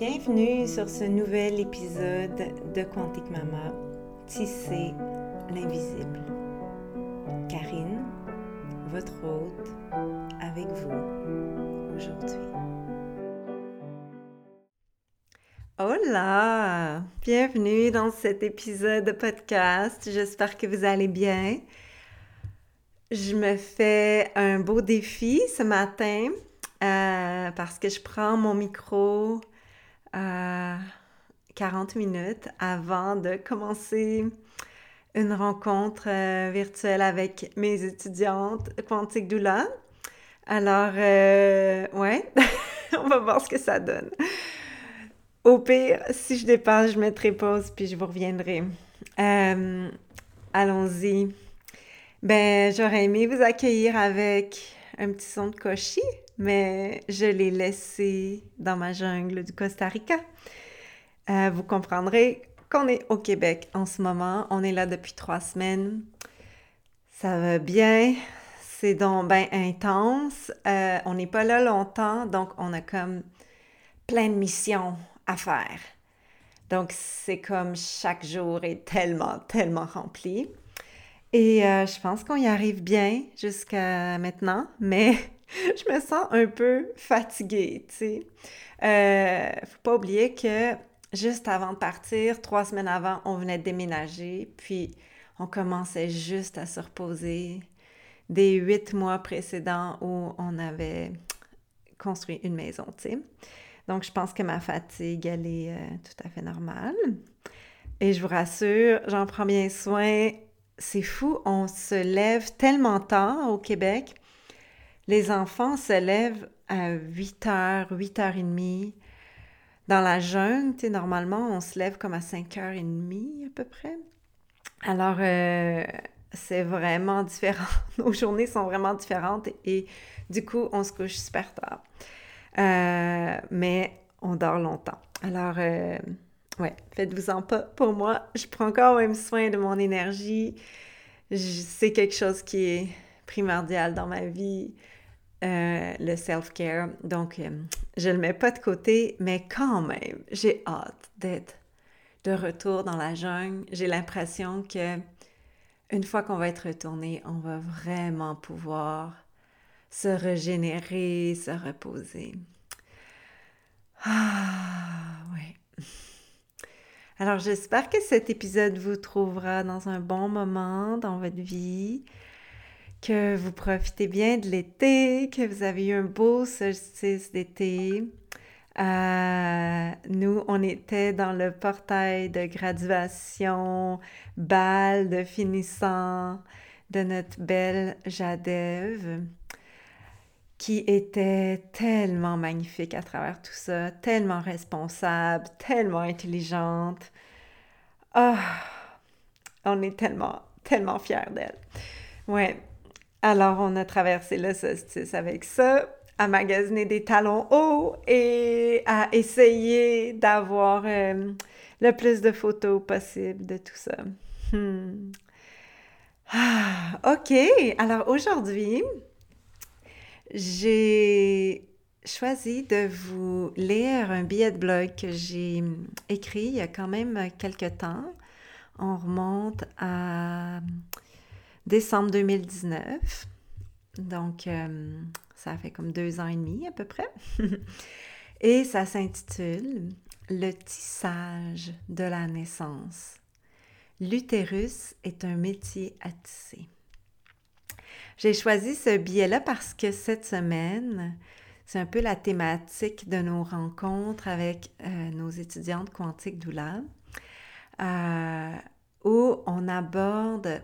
Bienvenue sur ce nouvel épisode de Quantique Mama, Tisser l'invisible. Karine, votre hôte, avec vous aujourd'hui. Hola! Bienvenue dans cet épisode de podcast. J'espère que vous allez bien. Je me fais un beau défi ce matin euh, parce que je prends mon micro 40 minutes avant de commencer une rencontre euh, virtuelle avec mes étudiantes Quantique Doula. Alors, euh, ouais, on va voir ce que ça donne. Au pire, si je dépasse, je mettrai pause puis je vous reviendrai. Euh, allons-y. Ben, j'aurais aimé vous accueillir avec un petit son de cochis, mais je l'ai laissé dans ma jungle du Costa Rica. Euh, vous comprendrez qu'on est au Québec en ce moment. On est là depuis trois semaines. Ça va bien. C'est donc bien intense. Euh, on n'est pas là longtemps, donc on a comme plein de missions à faire. Donc, c'est comme chaque jour est tellement, tellement rempli. Et euh, je pense qu'on y arrive bien jusqu'à maintenant, mais je me sens un peu fatiguée, tu sais. Euh, faut pas oublier que juste avant de partir, trois semaines avant, on venait de déménager, puis on commençait juste à se reposer des huit mois précédents où on avait construit une maison, tu sais. Donc, je pense que ma fatigue, elle est euh, tout à fait normale. Et je vous rassure, j'en prends bien soin. C'est fou, on se lève tellement tard au Québec les enfants se lèvent à 8 h, 8 h 30. Dans la jungle, normalement, on se lève comme à 5 h 30 à peu près. Alors, euh, c'est vraiment différent. Nos journées sont vraiment différentes et, du coup, on se couche super tard. Euh, mais on dort longtemps. Alors, euh, ouais, faites-vous-en pas. Pour moi, je prends quand même soin de mon énergie. C'est quelque chose qui est primordial dans ma vie. Euh, le self-care. Donc, euh, je ne le mets pas de côté, mais quand même, j'ai hâte d'être de retour dans la jungle. J'ai l'impression que une fois qu'on va être retourné, on va vraiment pouvoir se régénérer, se reposer. Ah, ouais. Alors, j'espère que cet épisode vous trouvera dans un bon moment dans votre vie que vous profitez bien de l'été, que vous avez eu un beau solstice d'été. Euh, nous, on était dans le portail de graduation, bal de finissant de notre belle Jadève, qui était tellement magnifique à travers tout ça, tellement responsable, tellement intelligente. Ah, on est tellement, tellement fiers d'elle. Ouais, alors, on a traversé le solstice avec ça, à magasiner des talons hauts et à essayer d'avoir euh, le plus de photos possible de tout ça. Hmm. Ah, OK, alors aujourd'hui, j'ai choisi de vous lire un billet de blog que j'ai écrit il y a quand même quelques temps. On remonte à décembre 2019. Donc, euh, ça fait comme deux ans et demi à peu près. et ça s'intitule Le tissage de la naissance. L'utérus est un métier à tisser. J'ai choisi ce billet-là parce que cette semaine, c'est un peu la thématique de nos rencontres avec euh, nos étudiantes quantiques doula, euh, où on aborde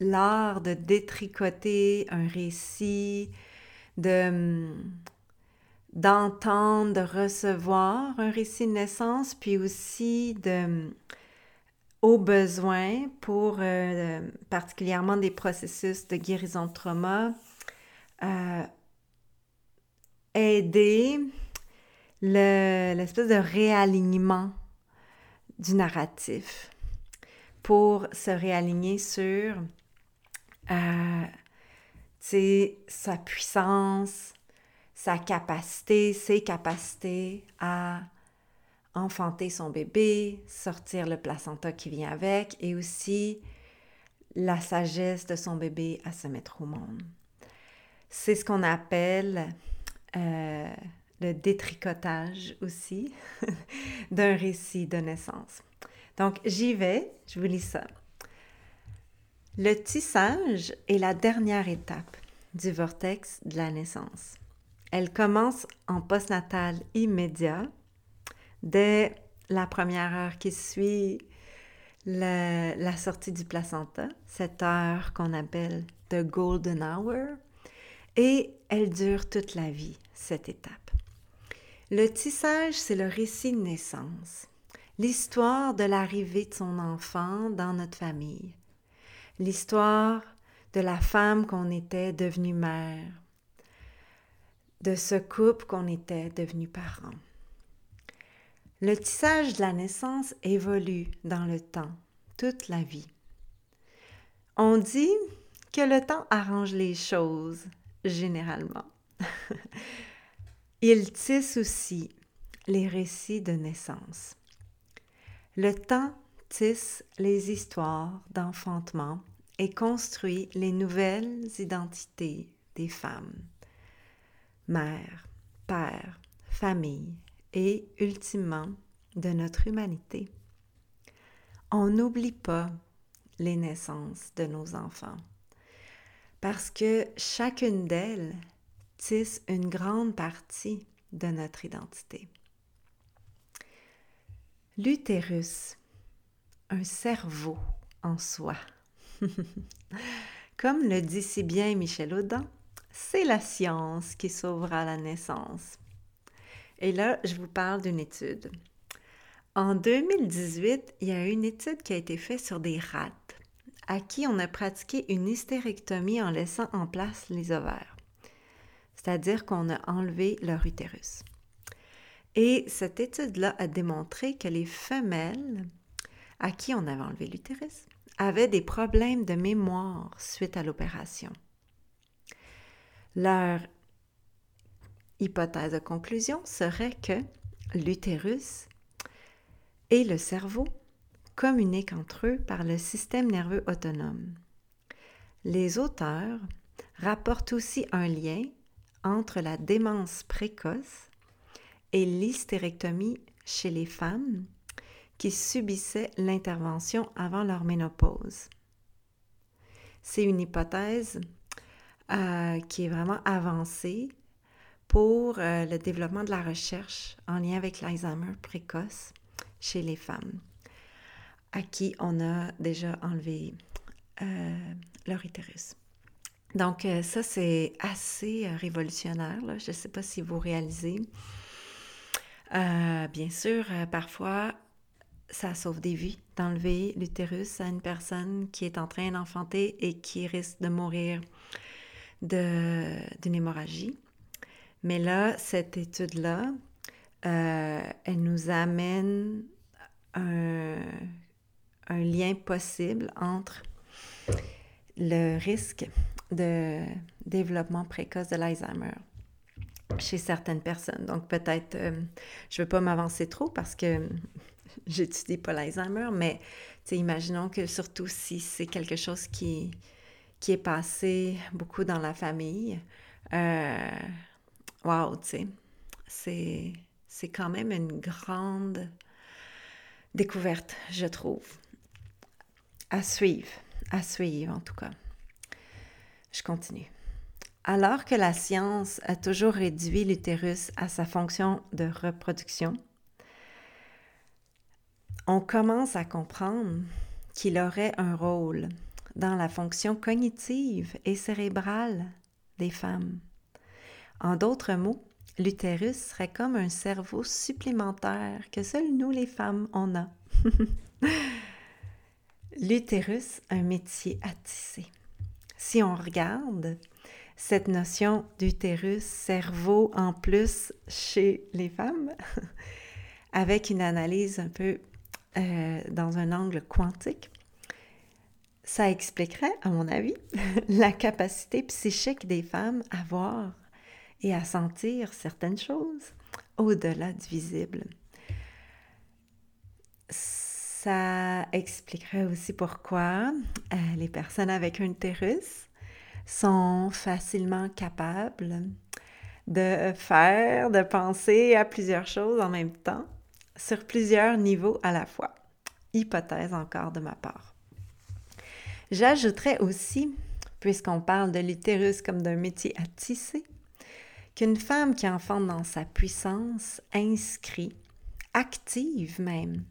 l'art de détricoter un récit, de d'entendre, de recevoir un récit de naissance, puis aussi de au besoin pour euh, particulièrement des processus de guérison de trauma, euh, aider l'espèce de réalignement du narratif pour se réaligner sur euh, sa puissance, sa capacité, ses capacités à enfanter son bébé, sortir le placenta qui vient avec et aussi la sagesse de son bébé à se mettre au monde. C'est ce qu'on appelle euh, le détricotage aussi d'un récit de naissance. Donc, j'y vais, je vous lis ça. Le tissage est la dernière étape du vortex de la naissance. Elle commence en postnatal immédiat, dès la première heure qui suit la, sortie du placenta, cette heure qu'on appelle the golden hour, et elle dure toute la vie, cette étape. Le tissage, c'est le récit de naissance, l'histoire de l'arrivée de son enfant dans notre famille, l'histoire de la femme qu'on était devenue mère, de ce couple qu'on était devenu parent. Le tissage de la naissance évolue dans le temps, toute la vie. On dit que le temps arrange les choses, généralement. Il tisse aussi les récits de naissance. Le temps tisse les histoires d'enfantement et construit les nouvelles identités des femmes, mère, père, famille et ultimement de notre humanité. On n'oublie pas les naissances de nos enfants parce que chacune d'elles tisse une grande partie de notre identité. L'utérus, cerveau en soi. Comme le dit si bien Michel Audin, c'est la science qui sauvera la naissance. Et là, je vous parle d'une étude. En 2018, il y a une étude qui a été faite sur des rats à qui on a pratiqué une hystérectomie en laissant en place les ovaires. C'est-à-dire qu'on a enlevé leur utérus. Et cette étude-là a démontré que les femelles à qui on avait enlevé l'utérus avaient des problèmes de mémoire suite à l'opération. Leur hypothèse de conclusion serait que l'utérus et le cerveau communiquent entre eux par le système nerveux autonome. Les auteurs rapportent aussi un lien entre la démence précoce et l'hystérectomie chez les femmes qui subissaient l'intervention avant leur ménopause. C'est une hypothèse euh, qui est vraiment avancée pour euh, le développement de la recherche en lien avec l'Alzheimer précoce chez les femmes à qui on a déjà enlevé euh, leur utérus. Donc ça, c'est assez révolutionnaire. Je ne sais pas si vous réalisez. bien sûr, parfois, ça sauve des vies d'enlever l'utérus à une personne qui est en train d'enfanter et qui risque de mourir d'une hémorragie. Mais là, cette étude-là, euh, elle nous amène un, lien possible entre le risque de développement précoce de l'Alzheimer chez certaines personnes. Donc peut-être, euh, je ne veux pas m'avancer trop parce que j'étudie pas l'Alzheimer, mais imaginons que surtout si c'est quelque chose qui, qui est passé beaucoup dans la famille, euh, wow, tu sais, c'est quand même une grande découverte, je trouve. À suivre, à suivre en tout cas. Je continue. Alors que la science a toujours réduit l'utérus à sa fonction de reproduction, on commence à comprendre qu'il aurait un rôle dans la fonction cognitive et cérébrale des femmes. En d'autres mots, l'utérus serait comme un cerveau supplémentaire que seules nous les femmes on a. l'utérus, un métier à tisser. Si on regarde cette notion d'utérus, cerveau en plus chez les femmes, avec une analyse un peu euh, dans un angle quantique, ça expliquerait, à mon avis, la capacité psychique des femmes à voir et à sentir certaines choses au-delà du visible. ça expliquerait aussi pourquoi euh, les personnes avec un utérus sont facilement capables de faire, de penser à plusieurs choses en même temps, sur plusieurs niveaux à la fois. Hypothèse encore de ma part. J'ajouterais aussi, puisqu'on parle de l'utérus comme d'un métier à tisser, qu'une femme qui enfante dans sa puissance inscrit, active même,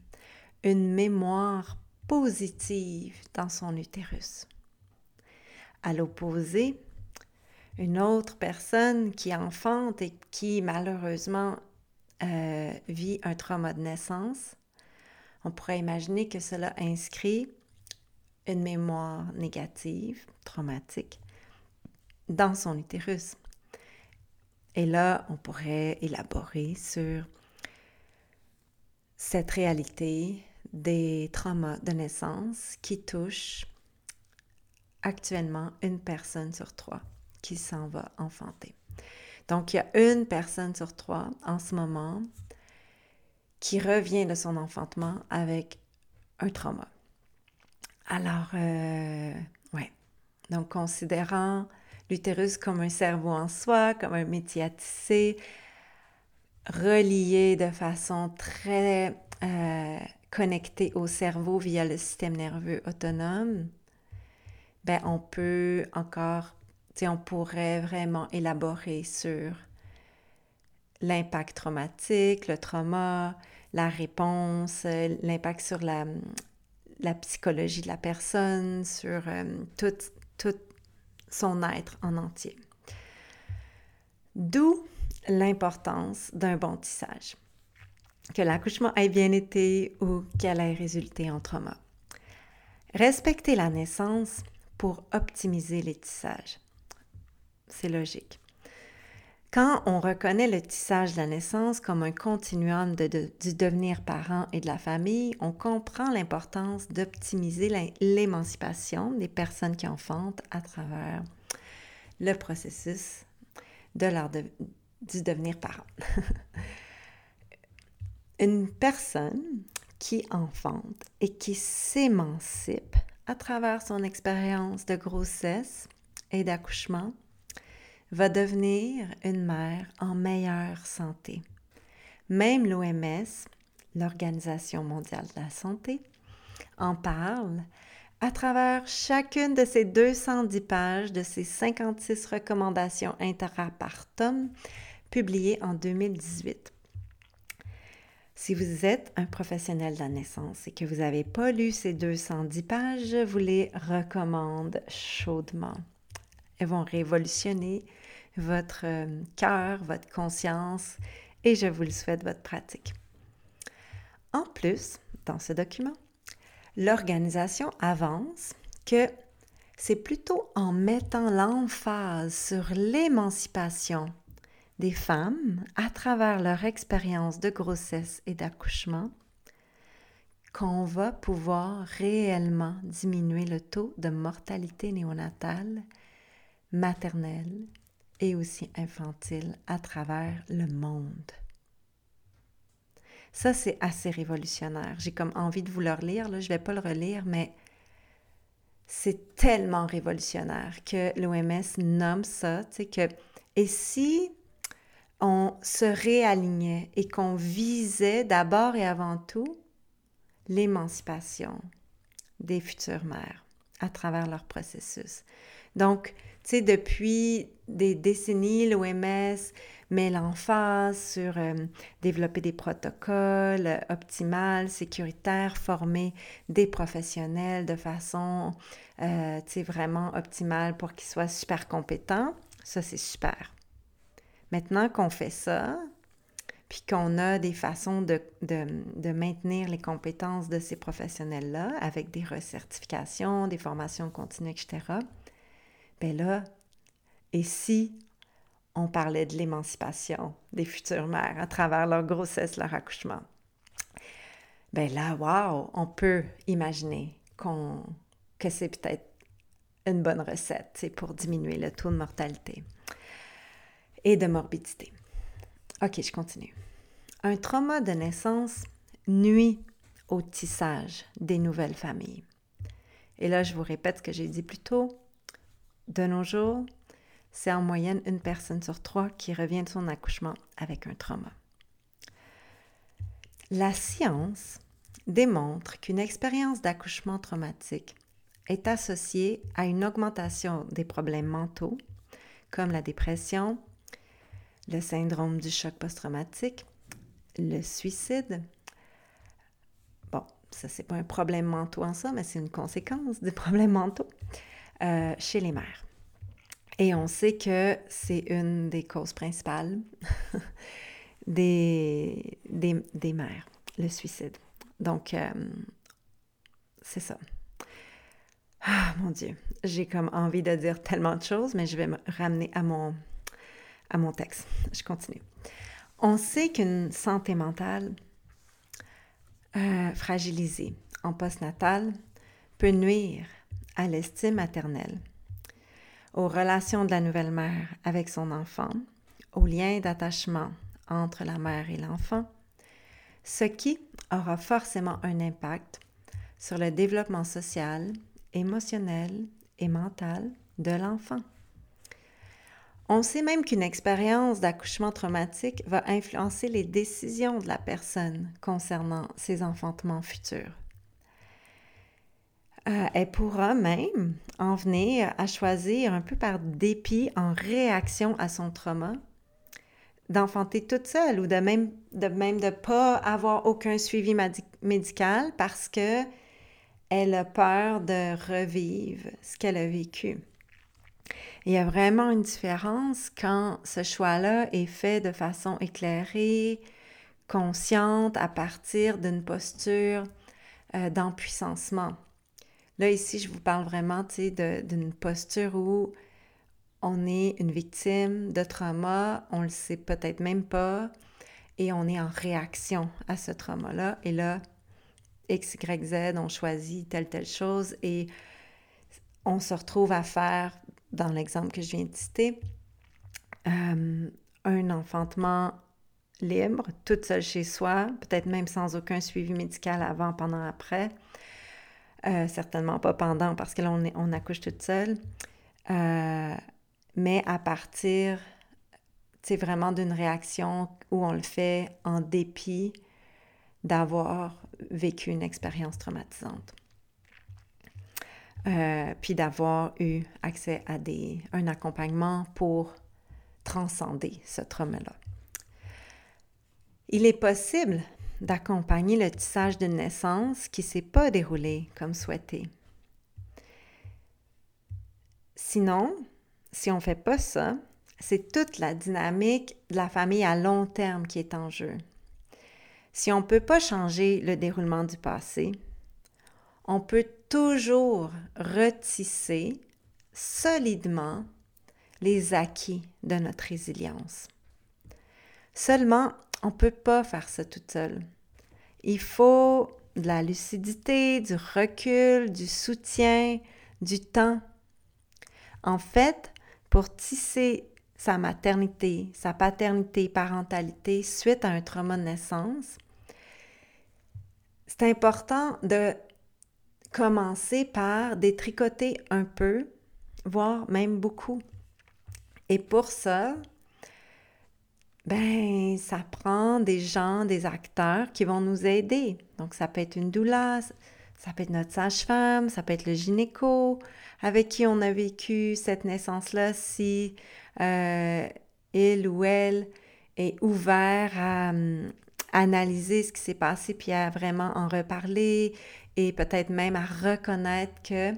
une mémoire positive dans son utérus. À l'opposé, une autre personne qui enfante et qui malheureusement euh, vit un trauma de naissance, on pourrait imaginer que cela inscrit une mémoire négative, traumatique, dans son utérus. Et là, on pourrait élaborer sur cette réalité des traumas de naissance qui touchent actuellement une personne sur trois qui s'en va enfanter. Donc, il y a une personne sur trois en ce moment qui revient de son enfantement avec un trauma. Alors, euh, ouais. Donc, considérant l'utérus comme un cerveau en soi, comme un métier à relié de façon très euh, connectée au cerveau via le système nerveux autonome, ben on peut encore, on pourrait vraiment élaborer sur l'impact traumatique, le trauma, la réponse, l'impact sur la, psychologie de la personne, sur euh, tout, tout son être en entier. D'où l'importance d'un bon tissage. Que l'accouchement ait bien été ou qu'elle ait résulté en trauma. Respecter la naissance pour optimiser les tissages. C'est logique. Quand on reconnaît le tissage de la naissance comme un continuum du devenir parent et de la famille, on comprend l'importance d'optimiser l'émancipation des personnes qui enfantent à travers le processus de du devenir parent. Une personne qui enfante et qui s'émancipe à travers son expérience de grossesse et d'accouchement va devenir une mère en meilleure santé. Même l'OMS, l'Organisation mondiale de la santé, en parle à travers chacune de ces 210 pages de ces 56 recommandations intrapartum publiées en 2018. Si vous êtes un professionnel de la naissance et que vous n'avez pas lu ces 210 pages, je vous les recommande chaudement. Elles vont révolutionner votre euh, cœur, votre conscience et je vous le souhaite, votre pratique. En plus, dans ce document, l'organisation avance que c'est plutôt en mettant l'emphase sur l'émancipation des femmes à travers leur expérience de grossesse et d'accouchement qu'on va pouvoir réellement diminuer le taux de mortalité néonatale, maternelle et aussi infantile à travers le monde. Ça, c'est assez révolutionnaire. J'ai comme envie de vous le relire, là. je ne vais pas le relire, mais c'est tellement révolutionnaire que l'OMS nomme ça, tu que... Et si on se réalignait et qu'on visait d'abord et avant tout l'émancipation des futures mères à travers leur processus. Donc, tu sais, depuis des décennies, l'OMS met l'emphase sur euh, développer des protocoles euh, optimales, sécuritaires, former des professionnels de façon, euh, vraiment optimale pour qu'ils soient super compétents. Ça, c'est super. Maintenant qu'on fait ça, puis qu'on a des façons de, de, maintenir les compétences de ces professionnels-là avec des recertifications, des formations continues, etc., bien là, et si on parlait de l'émancipation des futures mères à travers leur grossesse, leur accouchement? Ben là, wow, on peut imaginer qu'on, que c'est peut-être une bonne recette pour diminuer le taux de mortalité et de morbidité. OK, je continue. Un trauma de naissance nuit au tissage des nouvelles familles. Et là, je vous répète ce que j'ai dit plus tôt. De nos jours, c'est en moyenne une personne sur trois qui revient de son accouchement avec un trauma. La science démontre qu'une expérience d'accouchement traumatique est associée à une augmentation des problèmes mentaux comme la dépression, le syndrome du choc post-traumatique, le suicide. Bon, ça, c'est pas un problème mentaux en ça, mais c'est une conséquence des problèmes mentaux euh, chez les mères. Et on sait que c'est une des causes principales des, des, mères, le suicide. Donc, euh, c'est ça. Ah, mon Dieu, j'ai comme envie de dire tellement de choses, mais je vais me ramener à mon, à mon texte. Je continue. On sait qu'une santé mentale euh, fragilisée en postnatal peut nuire à l'estime maternelle, aux relations de la nouvelle mère avec son enfant, aux liens d'attachement entre la mère et l'enfant, ce qui aura forcément un impact sur le développement social, émotionnel et mental de l'enfant. On sait même qu'une expérience d'accouchement traumatique va influencer les décisions de la personne concernant ses enfantements futurs. Euh, elle pourra même en venir à choisir un peu par dépit en réaction à son trauma d'enfanter toute seule ou de même de même de pas avoir aucun suivi médical parce que elle a peur de revivre ce qu'elle a vécu. Il y a vraiment une différence quand ce choix-là est fait de façon éclairée, consciente, à partir d'une posture euh. Là, ici, je vous parle vraiment d'une posture où on est une victime de trauma, on le sait peut-être même pas, et on est en réaction à ce trauma-là. Et là, X, Y, Z, on choisit telle, telle chose et on se retrouve à faire, dans l'exemple que je viens de citer, euh, un enfantement libre, toute seule chez soi, peut-être même sans aucun suivi médical avant, pendant, après. Euh, certainement pas pendant parce que là, accouche toute seule. Euh, mais à partir, c'est vraiment d'une réaction où on le fait en dépit d'avoir vécu une expérience traumatisante. Euh, puis d'avoir eu accès à des, un accompagnement pour transcender ce trauma-là. Il est possible d'accompagner le tissage d'une naissance qui ne s'est pas déroulé comme souhaité. Sinon, si on ne fait pas ça, c'est toute la dynamique de la famille à long terme qui est en jeu. Si on ne peut pas changer le déroulement du passé, on peut toujours retisser solidement les acquis de notre résilience. Seulement, on ne peut pas faire ça toute seule. Il faut de la lucidité, du recul, du soutien, du temps. En fait, pour tisser sa maternité, sa paternité, parentalité suite à un trauma de naissance, c'est important de commencer par détricoter un peu, voire même beaucoup. Et pour ça, ben, ça prend des gens, des acteurs qui vont nous aider. Donc, ça peut être une doula, ça peut être notre sage-femme, ça peut être le gynéco avec qui on a vécu cette naissance-là, si euh, il ou elle est ouvert à, hum, analyser ce qui s'est passé, puis à vraiment en reparler et peut-être même à reconnaître qu'il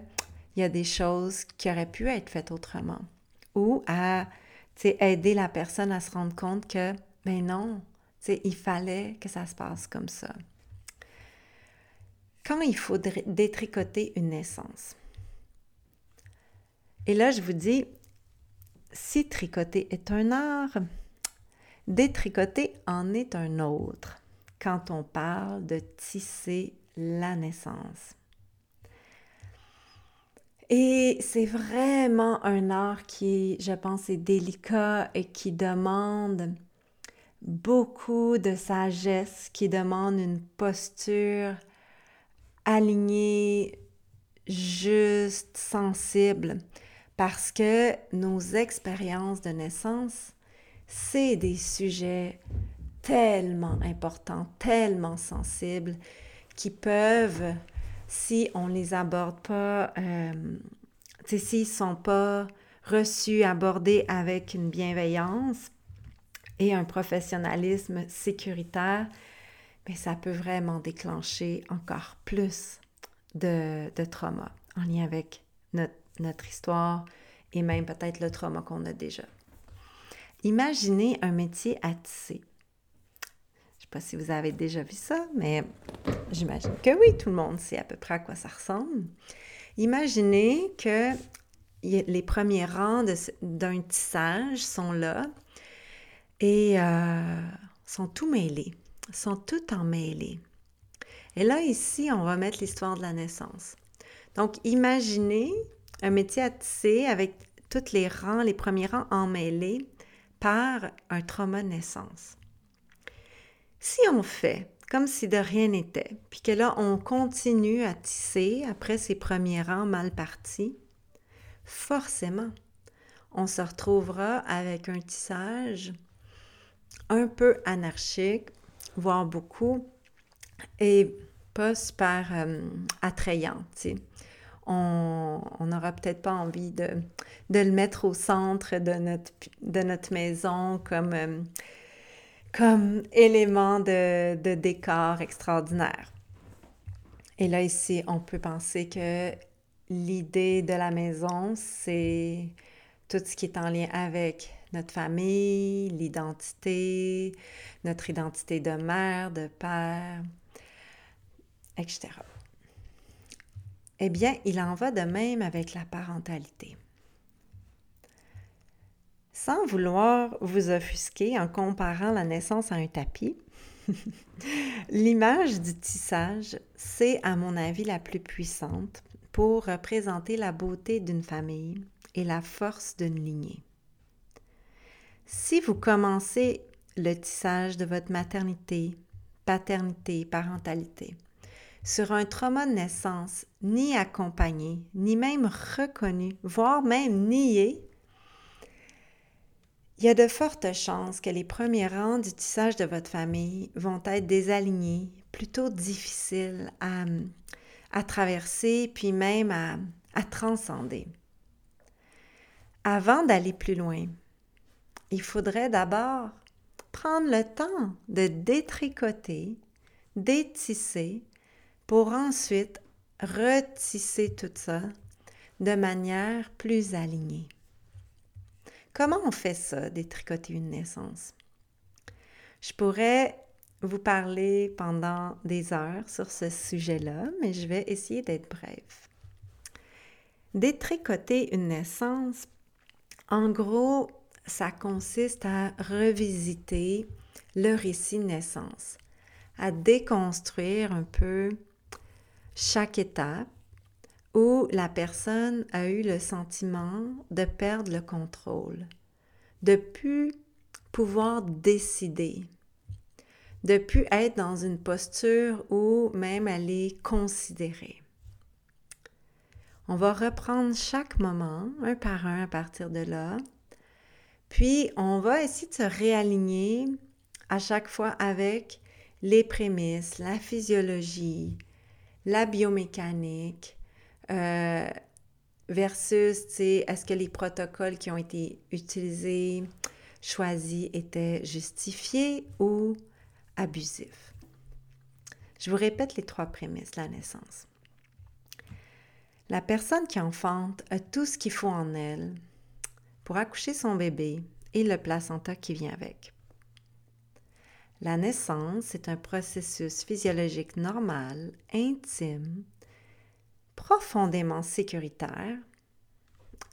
y a des choses qui auraient pu être faites autrement. Ou à aider la personne à se rendre compte que, ben non, il fallait que ça se passe comme ça. Quand il faut détricoter une naissance? Et là, je vous dis, si tricoter est un art, Détricoter en est un autre quand on parle de tisser la naissance. Et c'est vraiment un art qui, je pense, est délicat et qui demande beaucoup de sagesse, qui demande une posture aligné, juste, sensible, parce que nos expériences de naissance, c'est des sujets tellement importants, tellement sensibles, qui peuvent, si on ne les aborde pas, euh, s'ils ne sont pas reçus, abordés avec une bienveillance et un professionnalisme sécuritaire, ben, ça peut vraiment déclencher encore plus de, de trauma en lien avec notre, notre histoire et même peut-être le trauma qu'on a déjà. Imaginez un métier à tisser. Je ne sais pas si vous avez déjà vu ça, mais j'imagine que oui, tout le monde sait à peu près à quoi ça ressemble. Imaginez que les premiers rangs d'un tissage sont là et euh, sont tout mêlés, sont tout emmêlés. Et là, ici, on va mettre l'histoire de la naissance. Donc, imaginez un métier à tisser avec tous les rangs, les premiers rangs emmêlés par un trauma naissance. Si on fait comme si de rien n'était, puis que là, on continue à tisser après ces premiers rangs mal partis, forcément, on se retrouvera avec un tissage un peu anarchique, voire beaucoup, et pas super euh, attrayant. On n'aura peut-être pas envie de, de, le mettre au centre de notre, de notre maison comme, euh, comme élément de, décor extraordinaire. Et là, ici, on peut penser que l'idée de la maison, c'est tout ce qui est en lien avec notre famille, l'identité, notre identité de mère, de père, etc. Eh bien, il en va de même avec la parentalité. Sans vouloir vous offusquer en comparant la naissance à un tapis, l'image du tissage, c'est à mon avis la plus puissante pour représenter la beauté d'une famille et la force d'une lignée. Si vous commencez le tissage de votre maternité, paternité, parentalité sur un trauma de naissance ni accompagné, ni même reconnu, voire même nié, il y a de fortes chances que les premiers rangs du tissage de votre famille vont être désalignés, plutôt difficiles à, traverser, puis même à transcender. Avant d'aller plus loin, il faudrait d'abord prendre le temps de détricoter, détisser, pour ensuite retisser tout ça de manière plus alignée. Comment on fait ça, détricoter une naissance? Je pourrais vous parler pendant des heures sur ce sujet-là, mais je vais essayer d'être brève. Détricoter une naissance, en gros, ça consiste à revisiter le récit naissance, à déconstruire un peu chaque étape où la personne a eu le sentiment de perdre le contrôle, de plus pouvoir décider, de plus être dans une posture où même elle est considérée. On va reprendre chaque moment, un par un à partir de là, puis on va essayer de se réaligner à chaque fois avec les prémices, la physiologie, la biomécanique, euh, versus, est-ce que les protocoles qui ont été utilisés, choisis, étaient justifiés ou abusifs? Je vous répète les trois prémices de la naissance. La personne qui enfante a tout ce qu'il faut en elle pour accoucher son bébé et le placenta qui vient avec. La naissance est un processus physiologique normal, intime, profondément sécuritaire,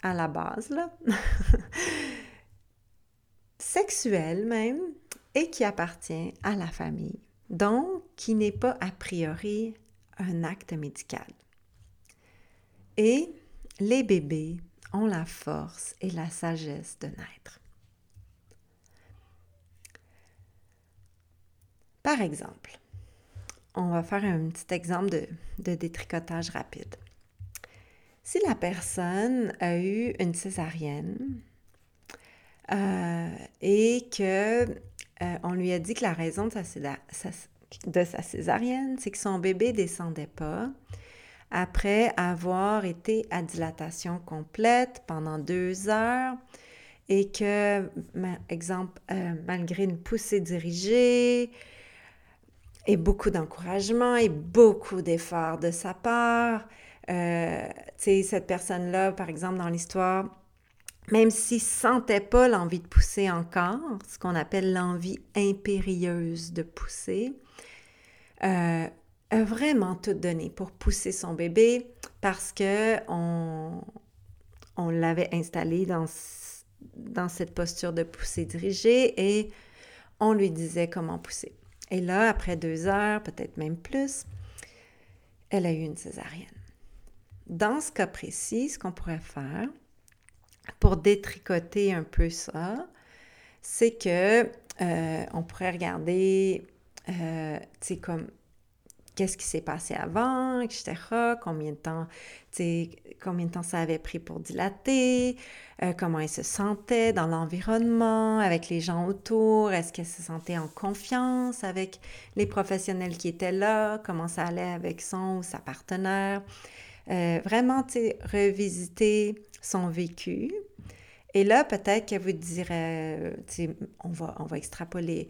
à la base, là, même, et qui appartient à la famille, donc qui n'est pas a priori un acte médical. Et les bébés ont la force et la sagesse de naître. Par exemple, on va faire un petit exemple de, détricotage rapide. Si la personne a eu une césarienne euh, et que euh, on lui a dit que la raison de sa, césarienne, c'est que son bébé descendait pas après avoir été à dilatation complète pendant deux heures et que, exemple, euh, malgré une poussée dirigée et beaucoup d'encouragement et beaucoup d'efforts de sa part, euh, tu sais, cette personne-là, par exemple, dans l'histoire, même s'il ne sentait pas l'envie de pousser encore, ce qu'on appelle l'envie impérieuse de pousser, euh, a vraiment tout donné pour pousser son bébé parce que on, l'avait installé dans cette posture de pousser dirigée et on lui disait comment pousser. Et là, après deux heures, peut-être même plus, elle a eu une césarienne. Dans ce cas précis, ce qu'on pourrait faire pour détricoter un peu ça, c'est que euh, on pourrait regarder, euh, tu sais, comme qu'est-ce qui s'est passé avant, etc., combien de temps, combien de temps ça avait pris pour dilater, euh, comment elle se sentait dans l'environnement, avec les gens autour, est-ce qu'elle se sentait en confiance avec les professionnels qui étaient là, comment ça allait avec son ou sa partenaire. Euh, vraiment, tu revisiter son vécu. Et là, peut-être qu'elle vous tu sais, on va, on va extrapoler.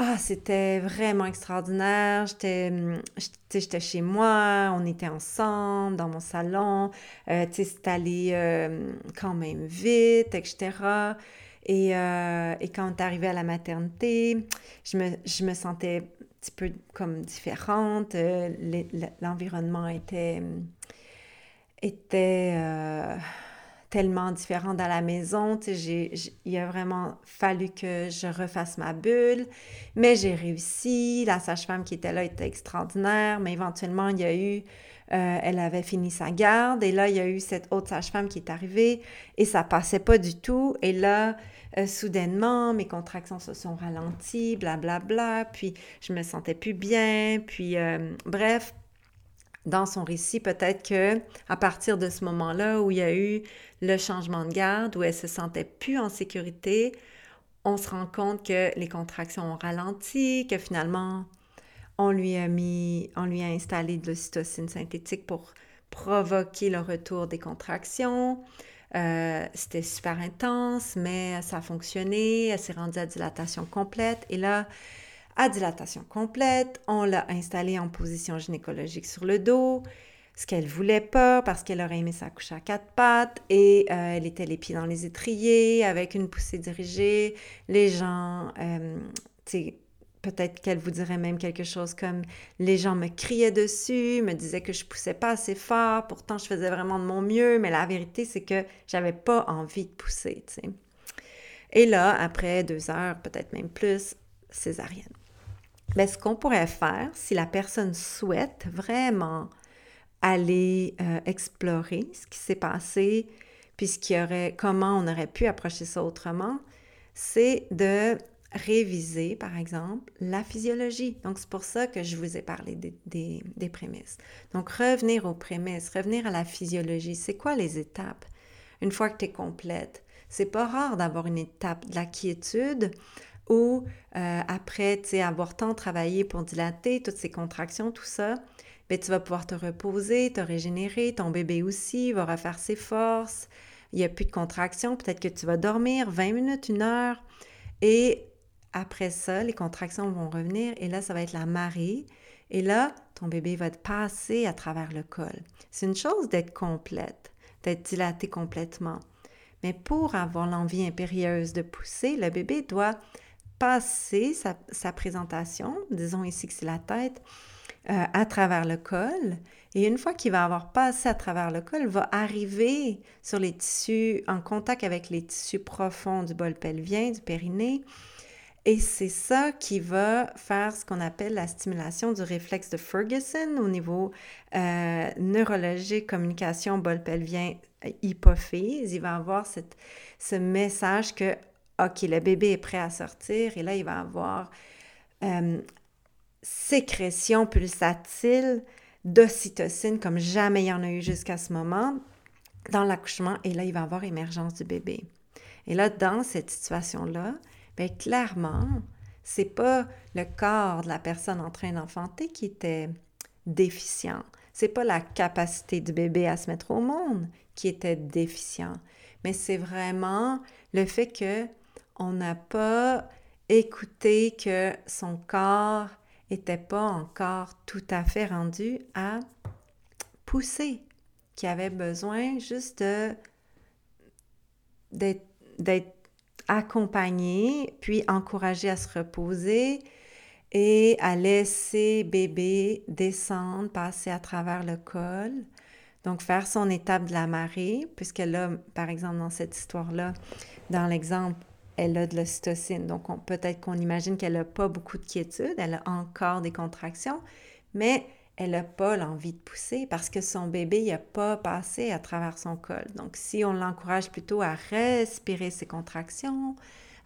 Ah, c'était vraiment extraordinaire. Hum, j'étais, chez moi, on était ensemble dans mon salon. Euh, c'est allé euh, quand même vite, etc. Et, euh, et quand on est arrivé à la maternité, je me, sentais un petit peu comme différente. l'environnement était, était tellement différent dans la maison. il a vraiment fallu que je refasse ma bulle, mais j'ai réussi. La sage-femme qui était là était extraordinaire, mais éventuellement, il y a eu, euh, elle avait fini sa garde, et là, il y a eu cette autre sage-femme qui est arrivée, et ça passait pas du tout. Et là, euh, soudainement, mes contractions se sont ralenties, blablabla, bla, bla, puis je me sentais plus bien, puis euh, bref, dans son récit, peut-être que à partir de ce moment-là où il y a eu le changement de garde, où elle se sentait plus en sécurité, on se rend compte que les contractions ont ralenti, que finalement on lui a mis, on lui a installé de l'ocytocine synthétique pour provoquer le retour des contractions. Euh, c'était super intense, mais ça a fonctionné. Elle s'est rendue à dilatation complète. Et là, à dilatation complète. On l'a installée en position gynécologique sur le dos, ce qu'elle voulait pas parce qu'elle aurait aimé s'accoucher à quatre pattes et euh, elle était les pieds dans les étriers avec une poussée dirigée. Les gens, euh, peut-être qu'elle vous dirait même quelque chose comme les gens me criaient dessus, me disaient que je poussais pas assez fort, pourtant je faisais vraiment de mon mieux, mais la vérité c'est que j'avais pas envie de pousser, Et là, après deux heures, peut-être même plus, césarienne. Mais ce qu'on pourrait faire, si la personne souhaite vraiment aller euh, explorer ce qui s'est passé, puis ce qui aurait, comment on aurait pu approcher ça autrement, c'est de réviser, par exemple, la physiologie. Donc, c'est pour ça que je vous ai parlé des, des prémices. Donc, revenir aux prémices, revenir à la physiologie. C'est quoi les étapes? Une fois que tu es complète, c'est pas rare d'avoir une étape de la quiétude ou euh, après, avoir tant travaillé pour dilater, toutes ces contractions, tout ça, bien, tu vas pouvoir te reposer, te régénérer, ton bébé aussi va refaire ses forces, il n'y a plus de contractions, peut-être que tu vas dormir 20 minutes, une heure, et après ça, les contractions vont revenir, et là, ça va être la marée, et là, ton bébé va te passer à travers le col. C'est une chose d'être complète, d'être dilaté complètement. Mais pour avoir l'envie impérieuse de pousser, le bébé doit passer sa, présentation, disons ici que c'est la tête, euh, à travers le col. Et une fois qu'il va avoir passé à travers le col, va arriver sur les tissus, en contact avec les tissus profonds du bol pelvien, du périnée. Et c'est ça qui va faire ce qu'on appelle la stimulation du réflexe de Ferguson au niveau euh, neurologique, communication, bol pelvien, hypophyse. Il va avoir ce message que OK, le bébé est prêt à sortir et là, il va avoir euh, sécrétion pulsatile d'ocytocine comme jamais il y en a eu jusqu'à ce moment dans l'accouchement et là, il va avoir émergence du bébé. Et là, dans cette situation-là, bien, clairement, c'est pas le corps de la personne en train d'enfanter qui était déficient. C'est pas la capacité du bébé à se mettre au monde qui était déficient, mais c'est vraiment le fait que on n'a pas écouté que son corps n'était pas encore tout à fait rendu à pousser, qui avait besoin juste d'être accompagné, puis encouragé à se reposer et à laisser bébé descendre, passer à travers le col. Donc, faire son étape de la marée, puisque là, par exemple, dans cette histoire-là, dans l'exemple, elle a de l'ocytocine. Donc, peut-être qu'on imagine qu'elle n'a pas beaucoup de quiétude, elle a encore des contractions, mais elle n'a pas l'envie de pousser parce que son bébé n'a pas passé à travers son col. Donc, si on l'encourage plutôt à respirer ses contractions,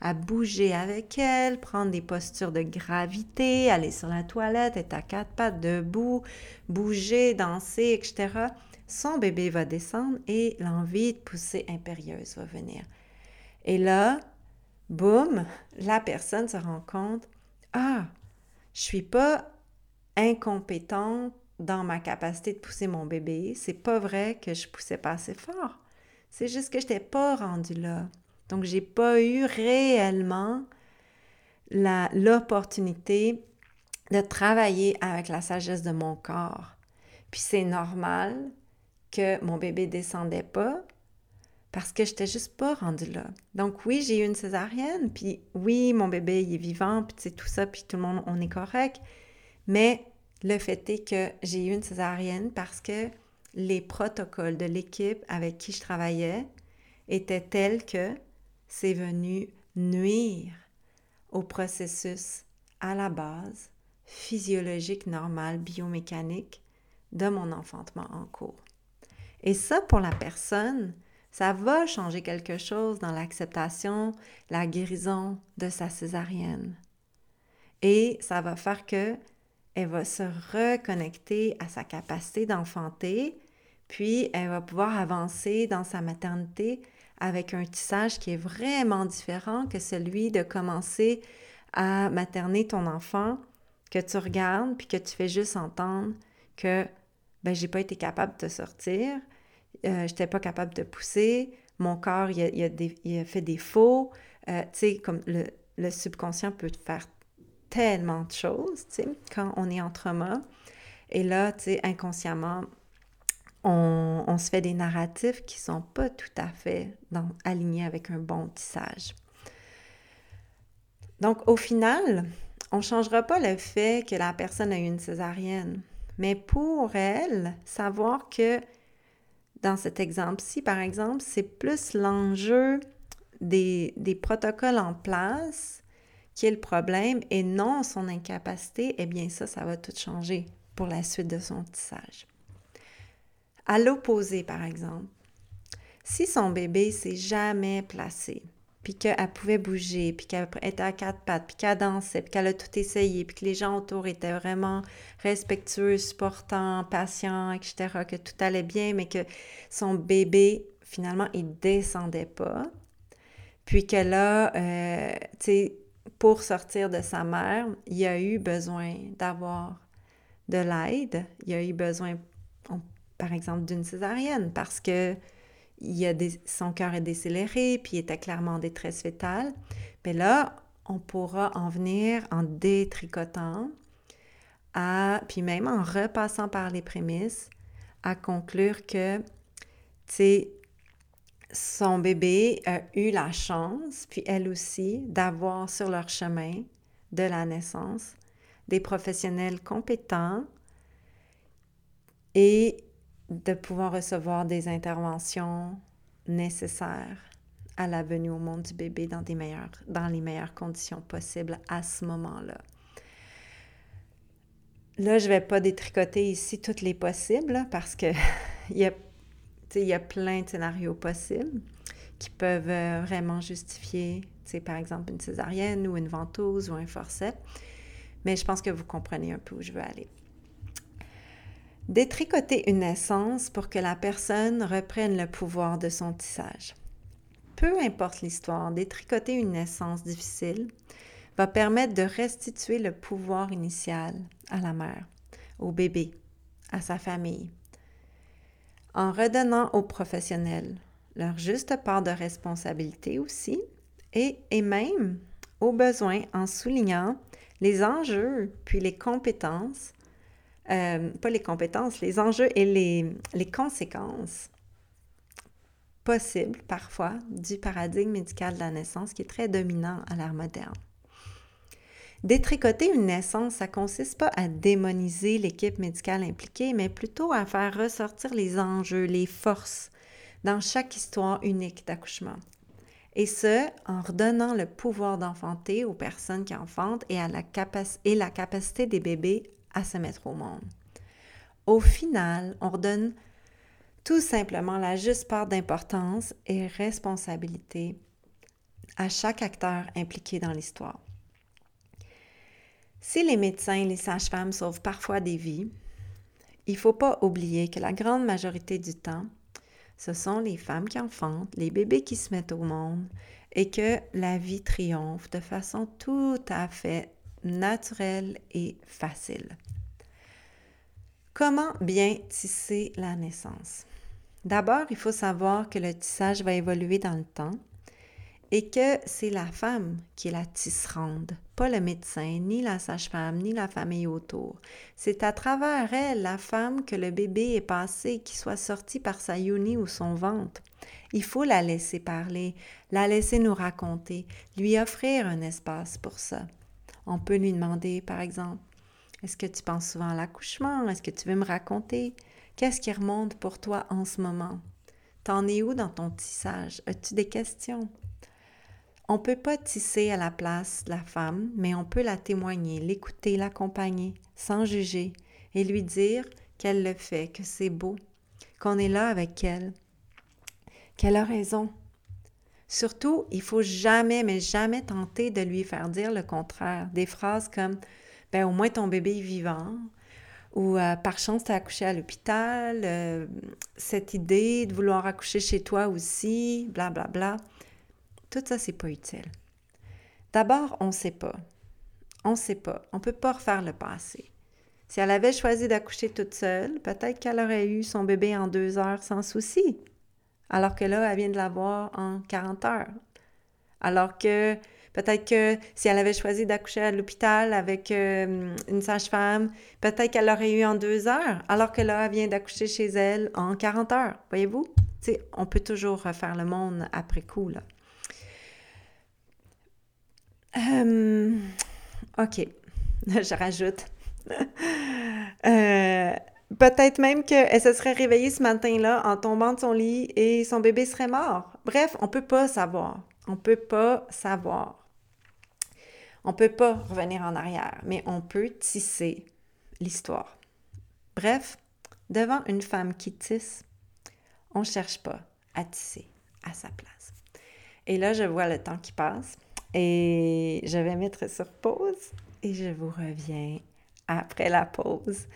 à bouger avec elle, prendre des postures de gravité, aller sur la toilette, être à quatre pattes debout, bouger, danser, etc., son bébé va descendre et l'envie de pousser impérieuse va venir. Et là, boum, la personne se rend compte, ah, je suis pas incompétente dans ma capacité de pousser mon bébé. C'est pas vrai que je poussais pas assez fort. C'est juste que je n'étais pas rendue là. Donc, j'ai pas eu réellement l'opportunité de travailler avec la sagesse de mon corps. Puis c'est normal que mon bébé descendait pas, parce que je n'étais juste pas rendue là. Donc oui, j'ai eu une césarienne, puis oui, mon bébé, est vivant, puis c'est tout ça, puis tout le monde, on est correct. Mais le fait est que j'ai eu une césarienne parce que les protocoles de l'équipe avec qui je travaillais étaient tels que c'est venu nuire au processus à la base physiologique normal, biomécanique de mon enfantement en cours. Et ça, pour la personne, ça va changer quelque chose dans l'acceptation, la guérison de sa césarienne. Et ça va faire que elle va se reconnecter à sa capacité d'enfanter, puis elle va pouvoir avancer dans sa maternité avec un tissage qui est vraiment différent que celui de commencer à materner ton enfant, que tu regardes, puis que tu fais juste entendre que ben, j'ai pas été capable de te sortir, euh, je n'étais pas capable de pousser, mon corps, il a, fait des faux. Euh, tu sais, comme le, subconscient peut faire tellement de choses, tu sais, quand on est en trauma. Et là, tu sais, inconsciemment, on, se fait des narratifs qui sont pas tout à fait alignés avec un bon tissage. Donc, au final, on ne changera pas le fait que la personne a eu une césarienne. Mais pour elle, savoir que dans cet exemple-ci, par exemple, c'est plus l'enjeu des, protocoles en place qui est le problème et non son incapacité, eh bien ça, ça va tout changer pour la suite de son tissage. À l'opposé, par exemple, si son bébé s'est jamais placé, puis qu'elle pouvait bouger, puis qu'elle était à quatre pattes, puis qu'elle dansait, puis qu'elle a tout essayé, puis que les gens autour étaient vraiment respectueux, supportants, patients, etc., que tout allait bien, mais que son bébé, finalement, il descendait pas. Puis que là, euh, tu sais, pour sortir de sa mère, il a eu besoin d'avoir de l'aide. Il a eu besoin, par exemple, d'une césarienne parce que il a son cœur est décéléré, puis il était clairement en détresse fétale. Mais là, on pourra en venir en détricotant, puis même en repassant par les prémices, à conclure que, tu son bébé a eu la chance, puis elle aussi, d'avoir sur leur chemin de la naissance des professionnels compétents et de pouvoir recevoir des interventions nécessaires à la venue au monde du bébé dans, les meilleures conditions possibles à ce moment-là. Là, je ne vais pas détricoter ici toutes les possibles parce que il, y a, y a plein de scénarios possibles qui peuvent vraiment justifier, par exemple, une césarienne ou une ventouse ou un forcet. mais je pense que vous comprenez un peu où je veux aller. Détricoter une naissance pour que la personne reprenne le pouvoir de son tissage. Peu importe l'histoire, détricoter une naissance difficile va permettre de restituer le pouvoir initial à la mère, au bébé, à sa famille, en redonnant aux professionnels leur juste part de responsabilité aussi, et, et même, au besoin, en soulignant les enjeux puis les compétences euh, pas les compétences, les enjeux et les, les conséquences possibles parfois du paradigme médical de la naissance qui est très dominant à l'ère moderne. Détricoter une naissance, ça consiste pas à démoniser l'équipe médicale impliquée, mais plutôt à faire ressortir les enjeux, les forces dans chaque histoire unique d'accouchement. Et ce, en redonnant le pouvoir d'enfanter aux personnes qui enfantent et, à la, et la capacité des bébés à se mettre au monde. Au final, on redonne tout simplement la juste part d'importance et responsabilité à chaque acteur impliqué dans l'histoire. Si les médecins et les sages-femmes sauvent parfois des vies, il ne faut pas oublier que la grande majorité du temps, ce sont les femmes qui enfantent, les bébés qui se mettent au monde et que la vie triomphe de façon tout à fait naturelle et facile. Comment bien tisser la naissance? D'abord, il faut savoir que le tissage va évoluer dans le temps et que c'est la femme qui est la tisserande, pas le médecin, ni la sage-femme, ni la famille autour. C'est à travers elle, la femme, que le bébé est passé, qu'il soit sorti par sa yoni ou son ventre. Il faut la laisser parler, la laisser nous raconter, lui offrir un espace pour ça. On peut lui demander, par exemple, est-ce que tu penses souvent à l'accouchement? Est-ce que tu veux me raconter? Qu'est-ce qui remonte pour toi en ce moment? T'en es où dans ton tissage? As-tu des questions? On ne peut pas tisser à la place de la femme, mais on peut la témoigner, l'écouter, l'accompagner, sans juger, et lui dire qu'elle le fait, que c'est beau, qu'on est là avec elle, qu'elle a raison, Surtout, il faut jamais, mais jamais tenter de lui faire dire le contraire. Des phrases comme ben, au moins ton bébé est vivant ou euh, par chance tu accouché à l'hôpital, euh, cette idée de vouloir accoucher chez toi aussi, bla bla bla. Tout ça, c'est pas utile. D'abord, on ne sait pas. On ne sait pas. On ne peut pas refaire le passé. Si elle avait choisi d'accoucher toute seule, peut-être qu'elle aurait eu son bébé en deux heures sans souci alors que là, elle vient de l'avoir en 40 heures. Alors que peut-être que si elle avait choisi d'accoucher à l'hôpital avec euh, une sage-femme, peut-être qu'elle l'aurait eu en deux heures, alors que là, elle vient d'accoucher chez elle en 40 heures. Voyez-vous? on peut toujours refaire le monde après coup, là. Euh, OK, je rajoute. euh, Peut-être même qu'elle se serait réveillée ce matin-là en tombant de son lit et son bébé serait mort. Bref, on ne peut pas savoir. On ne peut pas savoir. On ne peut pas revenir en arrière, mais on peut tisser l'histoire. Bref, devant une femme qui tisse, on ne cherche pas à tisser à sa place. Et là, je vois le temps qui passe et je vais mettre sur pause et je vous reviens après la pause.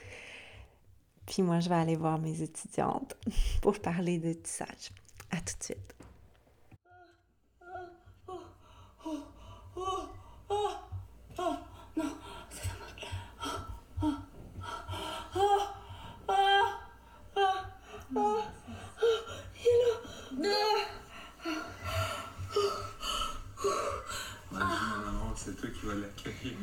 Puis moi, je vais aller voir mes étudiantes pour parler de tissage. À tout de suite. C'est toi qui vas l'accueillir.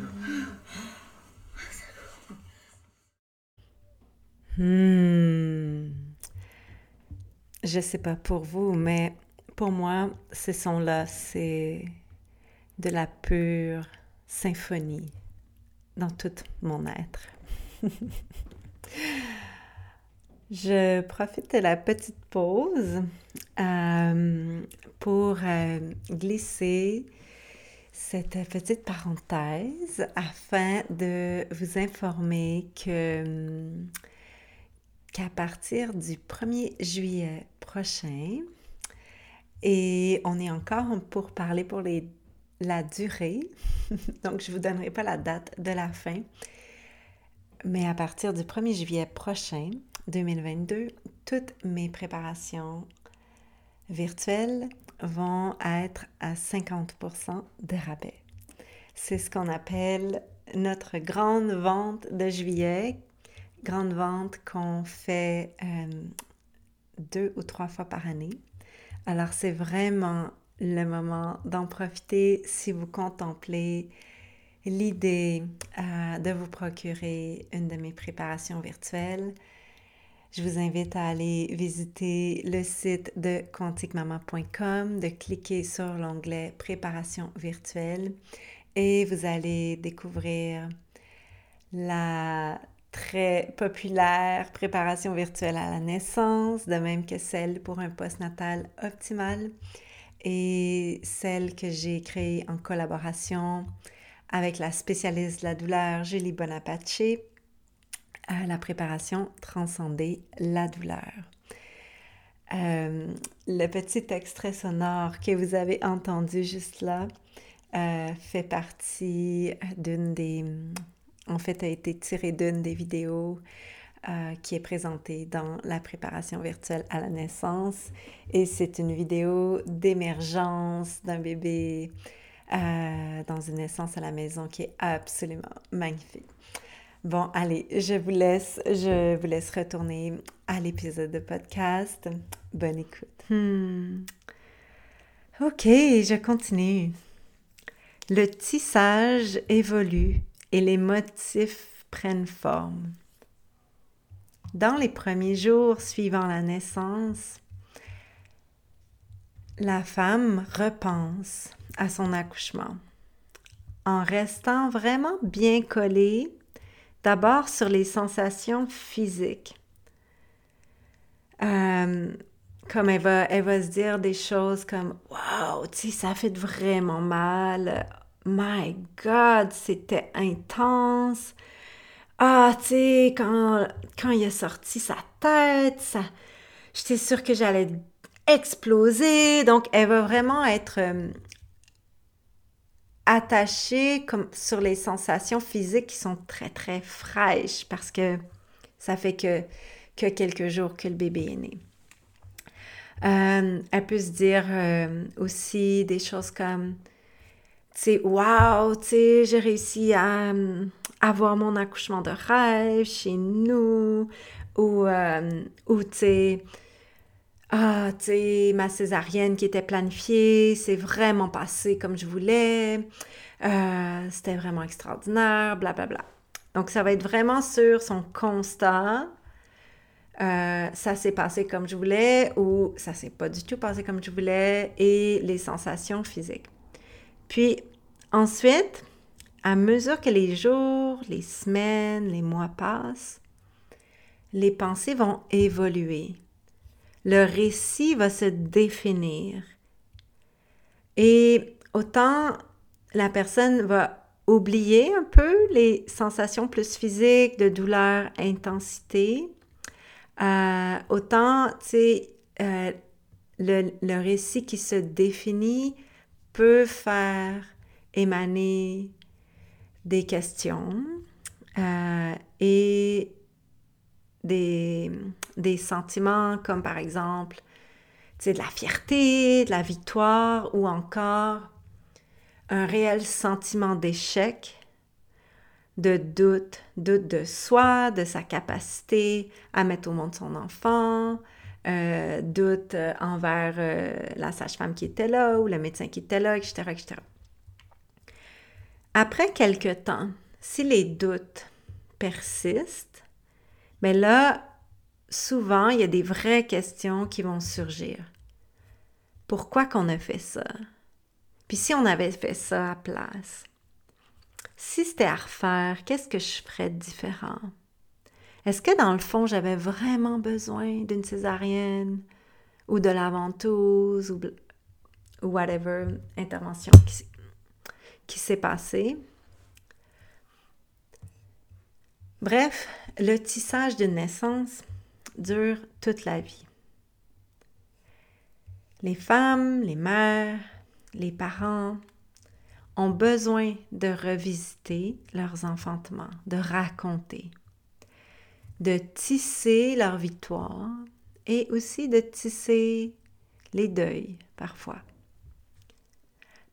Hmm. Je sais pas pour vous, mais pour moi, ces sons-là, c'est de la pure symphonie dans tout mon être. Je profite de la petite pause euh, pour euh, glisser cette petite parenthèse afin de vous informer que qu'à partir du 1er juillet prochain, et on est encore pour parler pour les, la durée. Donc, je ne vous donnerai pas la date de la fin. Mais à partir du 1er juillet prochain, 2022, toutes mes préparations virtuelles vont être à 50% de rabais. C'est ce qu'on appelle notre grande vente de juillet, grande vente qu'on fait euh, deux ou trois fois par année. Alors c'est vraiment le moment d'en profiter si vous contemplez l'idée euh, de vous procurer une de mes préparations virtuelles. Je vous invite à aller visiter le site de quantiquemama.com, de cliquer sur l'onglet Préparation virtuelle et vous allez découvrir la très populaire préparation virtuelle à la naissance, de même que celle pour un postnatal optimal et celle que j'ai créée en collaboration avec la spécialiste de la douleur Julie Bonapace, la préparation Transcender la douleur. Euh, le petit extrait sonore que vous avez entendu juste là euh, fait partie d'une des... En fait, a été tiré d'une des vidéos euh, qui est présentée dans la préparation virtuelle à la naissance. Et c'est une vidéo d'émergence d'un bébé euh, dans une naissance à la maison qui est absolument magnifique. Bon, allez, je vous laisse, je vous laisse retourner à l'épisode de podcast. Bonne écoute. Hmm. Ok, je continue. Le tissage évolue et les motifs prennent forme. Dans les premiers jours suivant la naissance, la femme repense à son accouchement en restant vraiment bien collée d'abord sur les sensations physiques. Euh, comme elle va, elle va se dire des choses comme Wow, tu ça fait vraiment mal. My God, c'était intense. Ah, tu sais, quand, quand il a sorti sa tête, j'étais sûre que j'allais exploser. Donc, elle va vraiment être euh, attachée comme sur les sensations physiques qui sont très, très fraîches parce que ça fait que, que quelques jours que le bébé est né. Euh, elle peut se dire euh, aussi des choses comme, sais, wow, tu sais, j'ai réussi à avoir mon accouchement de rêve chez nous, ou, euh, ou tu sais, ah, tu ma césarienne qui était planifiée, c'est vraiment passé comme je voulais, euh, c'était vraiment extraordinaire, blablabla. Bla, bla. Donc, ça va être vraiment sur son constat euh, ça s'est passé comme je voulais ou ça s'est pas du tout passé comme je voulais et les sensations physiques. Puis ensuite, à mesure que les jours, les semaines, les mois passent, les pensées vont évoluer. Le récit va se définir. Et autant la personne va oublier un peu les sensations plus physiques de douleur, intensité, euh, autant, tu euh, le, récit qui se définit peut faire émaner des questions euh, et des, des, sentiments comme par exemple, de la fierté, de la victoire ou encore un réel sentiment d'échec de doute, doute de soi, de sa capacité à mettre au monde son enfant, euh, doute euh, envers euh, la sage-femme qui était là ou le médecin qui était là, etc., etc. Après quelque temps, si les doutes persistent, mais ben là, souvent, il y a des vraies questions qui vont surgir. Pourquoi qu'on a fait ça? Puis si on avait fait ça à place? si c'était à refaire, qu'est-ce que je ferais de différent? Est-ce que dans le fond, j'avais vraiment besoin d'une césarienne ou de la ventouse ou, whatever intervention qui, qui s'est passée? Bref, le tissage d'une naissance dure toute la vie. Les femmes, les mères, les parents, ont besoin de revisiter leurs enfantements, de raconter, de tisser leur victoire et aussi de tisser les deuils parfois.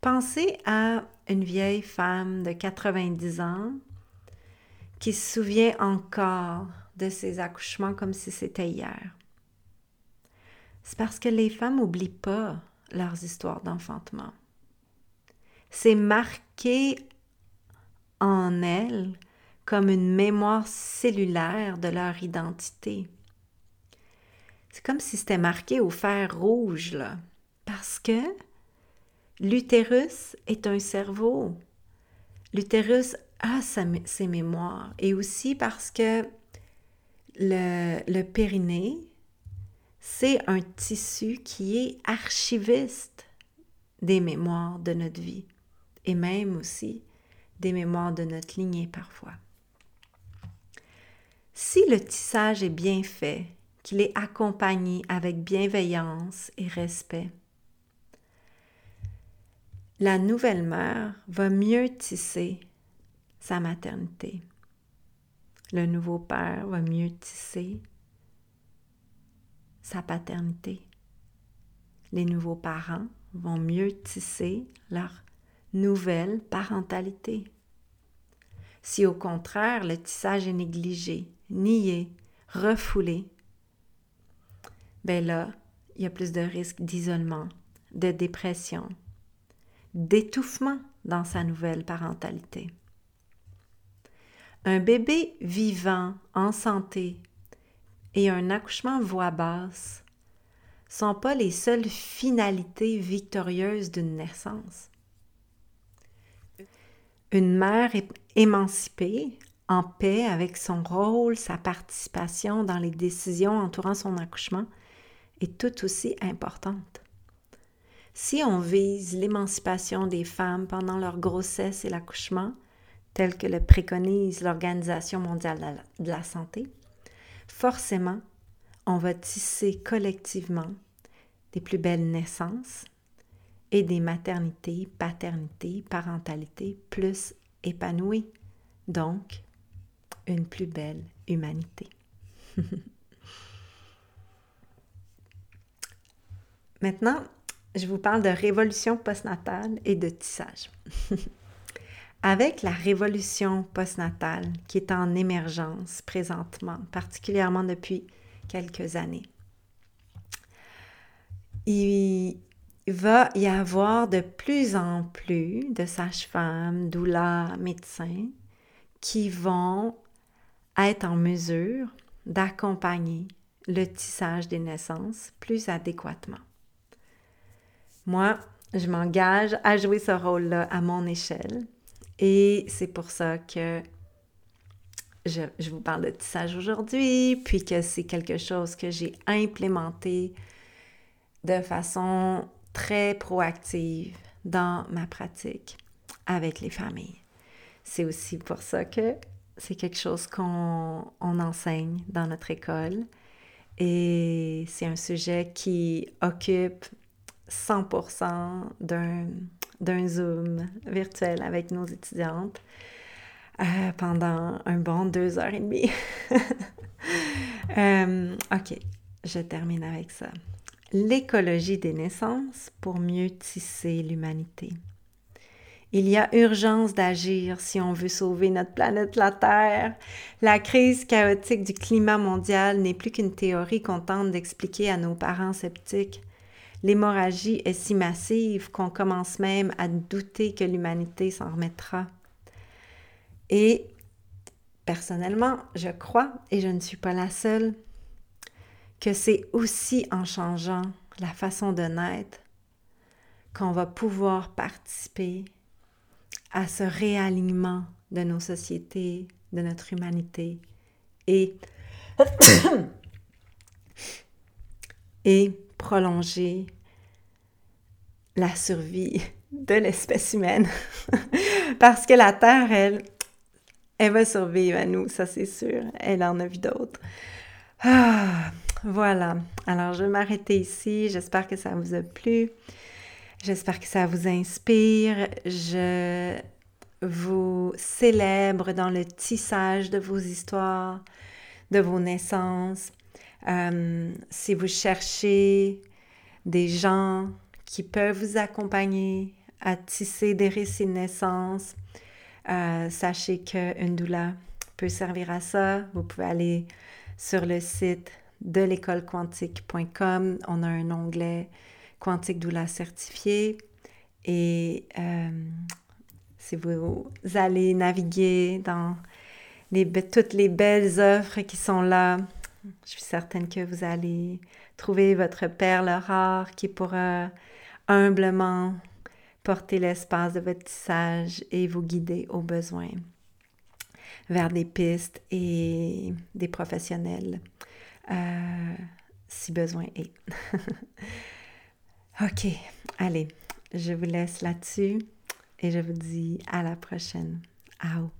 Pensez à une vieille femme de 90 ans qui se souvient encore de ses accouchements comme si c'était hier. C'est parce que les femmes n'oublient pas leurs histoires d'enfantement. C'est marqué en elles comme une mémoire cellulaire de leur identité. C'est comme si c'était marqué au fer rouge, parce que l'utérus est un cerveau. L'utérus a ses mémoires et aussi parce que le, le périnée, c'est un tissu qui est archiviste des mémoires de notre vie et même aussi des mémoires de notre lignée parfois. Si le tissage est bien fait, qu'il est accompagné avec bienveillance et respect, la nouvelle mère va mieux tisser sa maternité. Le nouveau père va mieux tisser sa paternité. Les nouveaux parents vont mieux tisser leur nouvelle parentalité. Si au contraire le tissage est négligé, nié, refoulé, ben là, il y a plus de risques d'isolement, de dépression, d'étouffement dans sa nouvelle parentalité. Un bébé vivant, en santé, et un accouchement voix basse sont pas les seules finalités victorieuses d'une naissance. Une mère émancipée, en paix avec son rôle, sa participation dans les décisions entourant son accouchement, est tout aussi importante. Si on vise l'émancipation des femmes pendant leur grossesse et l'accouchement, tel que le préconise l'Organisation mondiale de la santé, forcément, on va tisser collectivement des plus belles naissances et des maternités, paternités, parentalités plus épanouies. Donc, une plus belle humanité. Maintenant, je vous parle de révolution postnatale et de tissage. Avec la révolution postnatale qui est en émergence présentement, particulièrement depuis quelques années, il va y avoir de plus en plus de sages-femmes, doulas, médecins qui vont être en mesure d'accompagner le tissage des naissances plus adéquatement. Moi, je m'engage à jouer ce rôle-là à mon échelle et c'est pour ça que je, vous parle de tissage aujourd'hui, puis que c'est quelque chose que j'ai implémenté de façon très proactive dans ma pratique avec les familles. C'est aussi pour ça que c'est quelque chose qu'on enseigne dans notre école et c'est un sujet qui occupe 100% d'un Zoom virtuel avec nos étudiantes euh, pendant un bon deux heures et demie. Euh, ok, je termine avec ça. L'écologie des naissances pour mieux tisser l'humanité. Il y a urgence d'agir si on veut sauver notre planète, la Terre. La crise chaotique du climat mondial n'est plus qu'une théorie qu'on tente d'expliquer à nos parents sceptiques. L'hémorragie est si massive qu'on commence même à douter que l'humanité s'en remettra. Et personnellement, je crois, et je ne suis pas la seule, que c'est aussi en changeant la façon de naître qu'on va pouvoir participer à ce réalignement de nos sociétés, de notre humanité et, et prolonger la survie de l'espèce humaine. Parce que la Terre, elle, elle va survivre à nous, ça c'est sûr. Elle en a vu d'autres. Ah, voilà. Alors, je vais m'arrêter ici. J'espère que ça vous a plu. J'espère que ça vous inspire. Je vous célèbre dans le tissage de vos histoires, de vos naissances. Euh, si vous cherchez des gens qui peuvent vous accompagner à tisser des récits de naissance, euh, sachez qu'une doula peut servir à ça. Vous pouvez aller sur le site de l'écolequantique.com. On a un onglet Quantique Doula certifié. Et euh, si vous allez naviguer dans toutes les belles offres qui sont là, je suis certaine que vous allez trouver votre perle rare qui pourra humblement porter l'espace de votre tissage et vous guider au besoin vers des pistes et des professionnels euh, si besoin est. OK, allez, je vous laisse là-dessus et je vous dis à la prochaine. Ciao.